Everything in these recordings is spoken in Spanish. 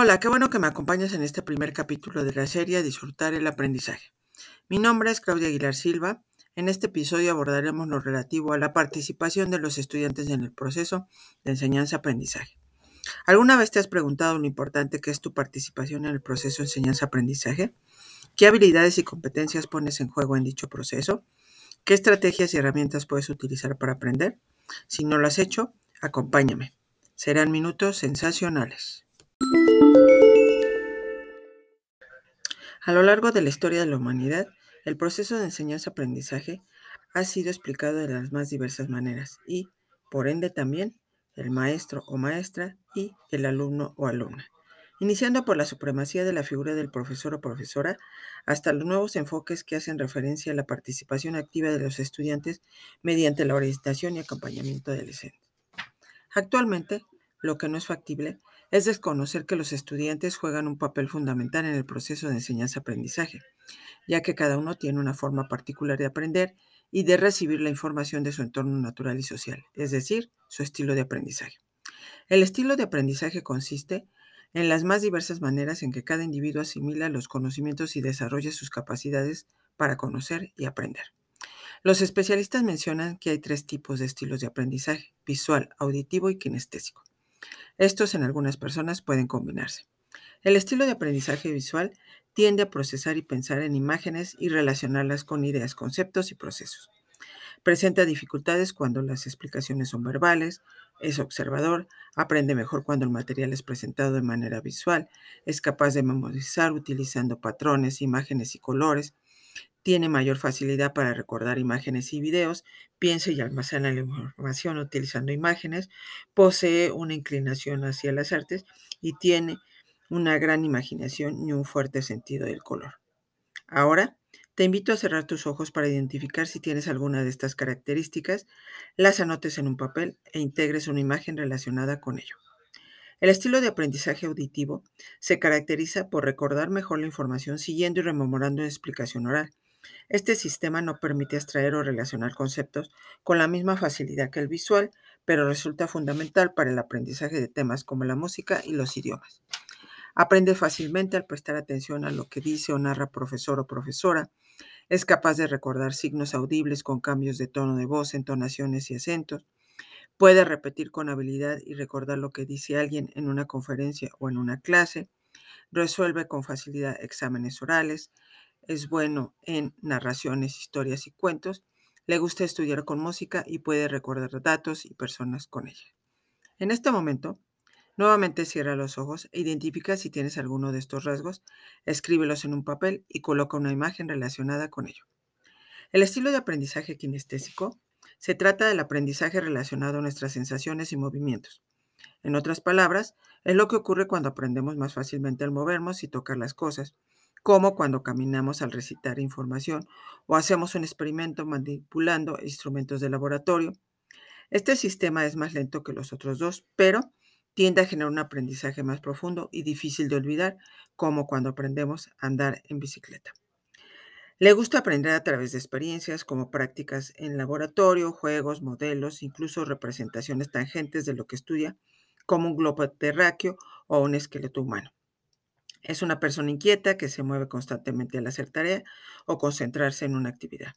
Hola, qué bueno que me acompañas en este primer capítulo de la serie Disfrutar el aprendizaje. Mi nombre es Claudia Aguilar Silva. En este episodio abordaremos lo relativo a la participación de los estudiantes en el proceso de enseñanza-aprendizaje. ¿Alguna vez te has preguntado lo importante que es tu participación en el proceso de enseñanza-aprendizaje? ¿Qué habilidades y competencias pones en juego en dicho proceso? ¿Qué estrategias y herramientas puedes utilizar para aprender? Si no lo has hecho, acompáñame. Serán minutos sensacionales. A lo largo de la historia de la humanidad, el proceso de enseñanza-aprendizaje ha sido explicado de las más diversas maneras y, por ende también, el maestro o maestra y el alumno o alumna, iniciando por la supremacía de la figura del profesor o profesora hasta los nuevos enfoques que hacen referencia a la participación activa de los estudiantes mediante la orientación y acompañamiento del docente. Actualmente, lo que no es factible es desconocer que los estudiantes juegan un papel fundamental en el proceso de enseñanza-aprendizaje, ya que cada uno tiene una forma particular de aprender y de recibir la información de su entorno natural y social, es decir, su estilo de aprendizaje. El estilo de aprendizaje consiste en las más diversas maneras en que cada individuo asimila los conocimientos y desarrolla sus capacidades para conocer y aprender. Los especialistas mencionan que hay tres tipos de estilos de aprendizaje, visual, auditivo y kinestésico. Estos en algunas personas pueden combinarse. El estilo de aprendizaje visual tiende a procesar y pensar en imágenes y relacionarlas con ideas, conceptos y procesos. Presenta dificultades cuando las explicaciones son verbales, es observador, aprende mejor cuando el material es presentado de manera visual, es capaz de memorizar utilizando patrones, imágenes y colores, tiene mayor facilidad para recordar imágenes y videos, piensa y almacena la información utilizando imágenes, posee una inclinación hacia las artes y tiene una gran imaginación y un fuerte sentido del color. Ahora, te invito a cerrar tus ojos para identificar si tienes alguna de estas características, las anotes en un papel e integres una imagen relacionada con ello. El estilo de aprendizaje auditivo se caracteriza por recordar mejor la información siguiendo y rememorando una explicación oral. Este sistema no permite extraer o relacionar conceptos con la misma facilidad que el visual, pero resulta fundamental para el aprendizaje de temas como la música y los idiomas. Aprende fácilmente al prestar atención a lo que dice o narra profesor o profesora. Es capaz de recordar signos audibles con cambios de tono de voz, entonaciones y acentos. Puede repetir con habilidad y recordar lo que dice alguien en una conferencia o en una clase. Resuelve con facilidad exámenes orales es bueno en narraciones, historias y cuentos, le gusta estudiar con música y puede recordar datos y personas con ella. En este momento, nuevamente cierra los ojos e identifica si tienes alguno de estos rasgos, escríbelos en un papel y coloca una imagen relacionada con ello. El estilo de aprendizaje kinestésico se trata del aprendizaje relacionado a nuestras sensaciones y movimientos. En otras palabras, es lo que ocurre cuando aprendemos más fácilmente al movernos y tocar las cosas, como cuando caminamos al recitar información o hacemos un experimento manipulando instrumentos de laboratorio. Este sistema es más lento que los otros dos, pero tiende a generar un aprendizaje más profundo y difícil de olvidar, como cuando aprendemos a andar en bicicleta. Le gusta aprender a través de experiencias como prácticas en laboratorio, juegos, modelos, incluso representaciones tangentes de lo que estudia, como un globo terráqueo o un esqueleto humano. Es una persona inquieta que se mueve constantemente al hacer tarea o concentrarse en una actividad.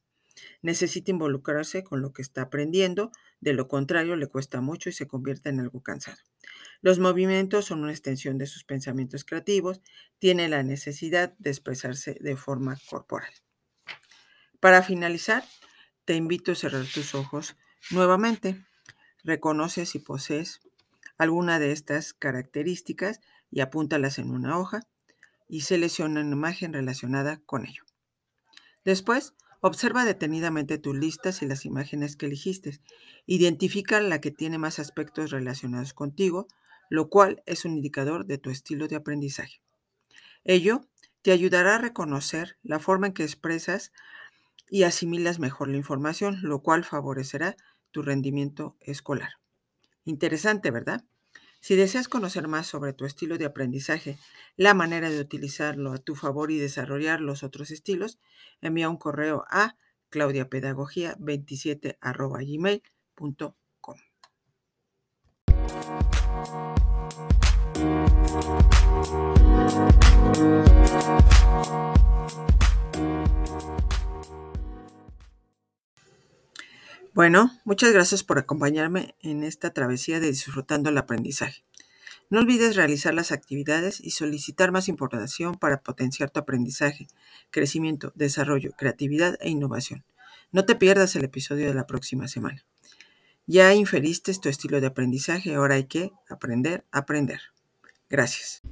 Necesita involucrarse con lo que está aprendiendo, de lo contrario le cuesta mucho y se convierte en algo cansado. Los movimientos son una extensión de sus pensamientos creativos, tiene la necesidad de expresarse de forma corporal. Para finalizar, te invito a cerrar tus ojos nuevamente. Reconoce si posees alguna de estas características y apúntalas en una hoja y selecciona una imagen relacionada con ello. Después, observa detenidamente tus listas y las imágenes que elegiste. Identifica la que tiene más aspectos relacionados contigo, lo cual es un indicador de tu estilo de aprendizaje. Ello te ayudará a reconocer la forma en que expresas y asimilas mejor la información, lo cual favorecerá tu rendimiento escolar. Interesante, ¿verdad? Si deseas conocer más sobre tu estilo de aprendizaje, la manera de utilizarlo a tu favor y desarrollar los otros estilos, envía un correo a claudiapedagogía27.gmail.com. Bueno, muchas gracias por acompañarme en esta travesía de disfrutando el aprendizaje. No olvides realizar las actividades y solicitar más información para potenciar tu aprendizaje, crecimiento, desarrollo, creatividad e innovación. No te pierdas el episodio de la próxima semana. Ya inferiste tu estilo de aprendizaje, ahora hay que aprender aprender. Gracias.